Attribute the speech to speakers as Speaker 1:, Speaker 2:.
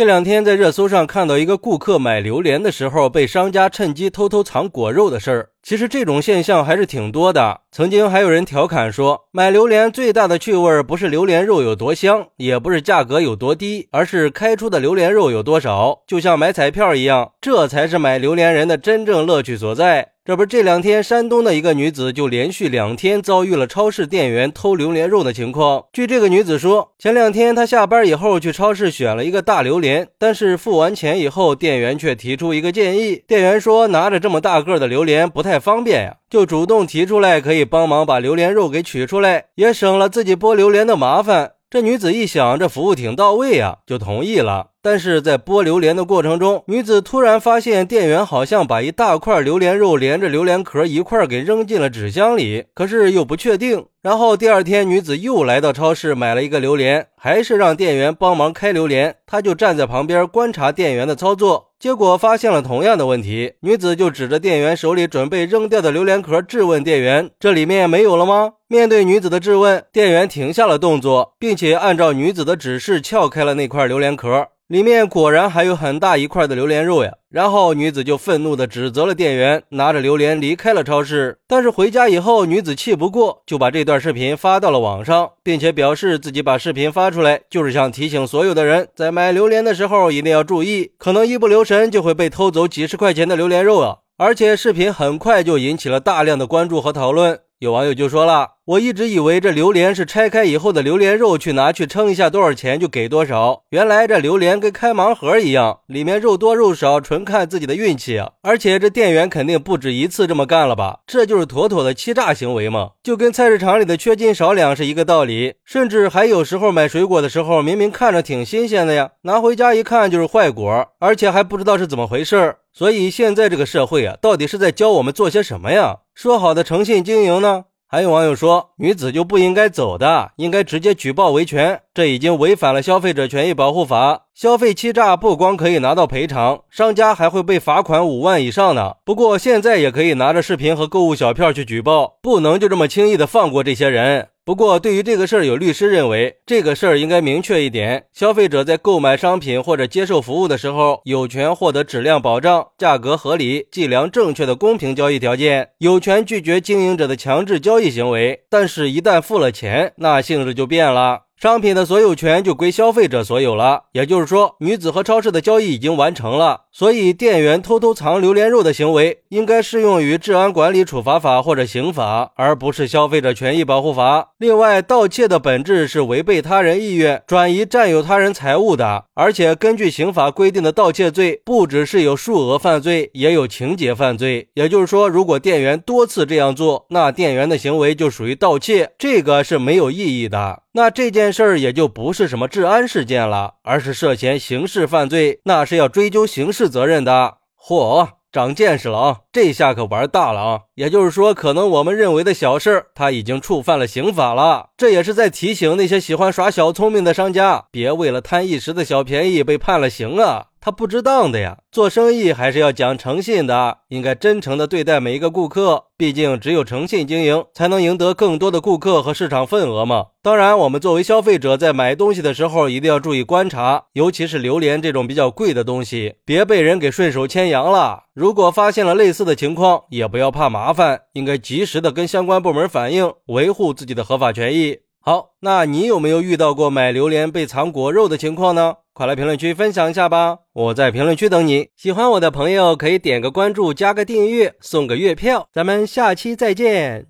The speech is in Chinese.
Speaker 1: 这两天在热搜上看到一个顾客买榴莲的时候被商家趁机偷偷藏果肉的事儿。其实这种现象还是挺多的。曾经还有人调侃说，买榴莲最大的趣味不是榴莲肉有多香，也不是价格有多低，而是开出的榴莲肉有多少。就像买彩票一样，这才是买榴莲人的真正乐趣所在。这不，这两天山东的一个女子就连续两天遭遇了超市店员偷榴莲肉的情况。据这个女子说，前两天她下班以后去超市选了一个大榴莲，但是付完钱以后，店员却提出一个建议。店员说，拿着这么大个的榴莲不太方便呀，就主动提出来可以帮忙把榴莲肉给取出来，也省了自己剥榴莲的麻烦。这女子一想，这服务挺到位呀，就同意了。但是在剥榴莲的过程中，女子突然发现店员好像把一大块榴莲肉连着榴莲壳一块给扔进了纸箱里，可是又不确定。然后第二天，女子又来到超市买了一个榴莲，还是让店员帮忙开榴莲，她就站在旁边观察店员的操作。结果发现了同样的问题，女子就指着店员手里准备扔掉的榴莲壳质问店员：“这里面没有了吗？”面对女子的质问，店员停下了动作，并且按照女子的指示撬开了那块榴莲壳。里面果然还有很大一块的榴莲肉呀！然后女子就愤怒地指责了店员，拿着榴莲离开了超市。但是回家以后，女子气不过，就把这段视频发到了网上，并且表示自己把视频发出来，就是想提醒所有的人，在买榴莲的时候一定要注意，可能一不留神就会被偷走几十块钱的榴莲肉啊！而且视频很快就引起了大量的关注和讨论。有网友就说了：“我一直以为这榴莲是拆开以后的榴莲肉，去拿去称一下多少钱就给多少。原来这榴莲跟开盲盒一样，里面肉多肉少纯看自己的运气！而且这店员肯定不止一次这么干了吧？这就是妥妥的欺诈行为嘛！就跟菜市场里的缺斤少两是一个道理。甚至还有时候买水果的时候，明明看着挺新鲜的呀，拿回家一看就是坏果，而且还不知道是怎么回事。所以现在这个社会啊，到底是在教我们做些什么呀？说好的诚信经营呢？还有网友说，女子就不应该走的，应该直接举报维权，这已经违反了消费者权益保护法。消费欺诈不光可以拿到赔偿，商家还会被罚款五万以上呢。不过现在也可以拿着视频和购物小票去举报，不能就这么轻易的放过这些人。不过，对于这个事儿，有律师认为，这个事儿应该明确一点：消费者在购买商品或者接受服务的时候，有权获得质量保障、价格合理、计量正确的公平交易条件，有权拒绝经营者的强制交易行为。但是，一旦付了钱，那性质就变了。商品的所有权就归消费者所有了，也就是说，女子和超市的交易已经完成了，所以店员偷偷藏榴莲肉的行为应该适用于治安管理处罚法或者刑法，而不是消费者权益保护法。另外，盗窃的本质是违背他人意愿，转移占有他人财物的，而且根据刑法规定的盗窃罪，不只是有数额犯罪，也有情节犯罪。也就是说，如果店员多次这样做，那店员的行为就属于盗窃，这个是没有意义的。那这件事儿也就不是什么治安事件了，而是涉嫌刑事犯罪，那是要追究刑事责任的。嚯，长见识了啊！这下可玩大了啊！也就是说，可能我们认为的小事儿，他已经触犯了刑法了。这也是在提醒那些喜欢耍小聪明的商家，别为了贪一时的小便宜被判了刑啊！他不值当的呀！做生意还是要讲诚信的，应该真诚的对待每一个顾客。毕竟只有诚信经营，才能赢得更多的顾客和市场份额嘛。当然，我们作为消费者，在买东西的时候一定要注意观察，尤其是榴莲这种比较贵的东西，别被人给顺手牵羊了。如果发现了类似的情况，也不要怕麻烦，应该及时的跟相关部门反映，维护自己的合法权益。好，那你有没有遇到过买榴莲被藏果肉的情况呢？快来评论区分享一下吧！我在评论区等你。喜欢我的朋友可以点个关注，加个订阅，送个月票。咱们下期再见。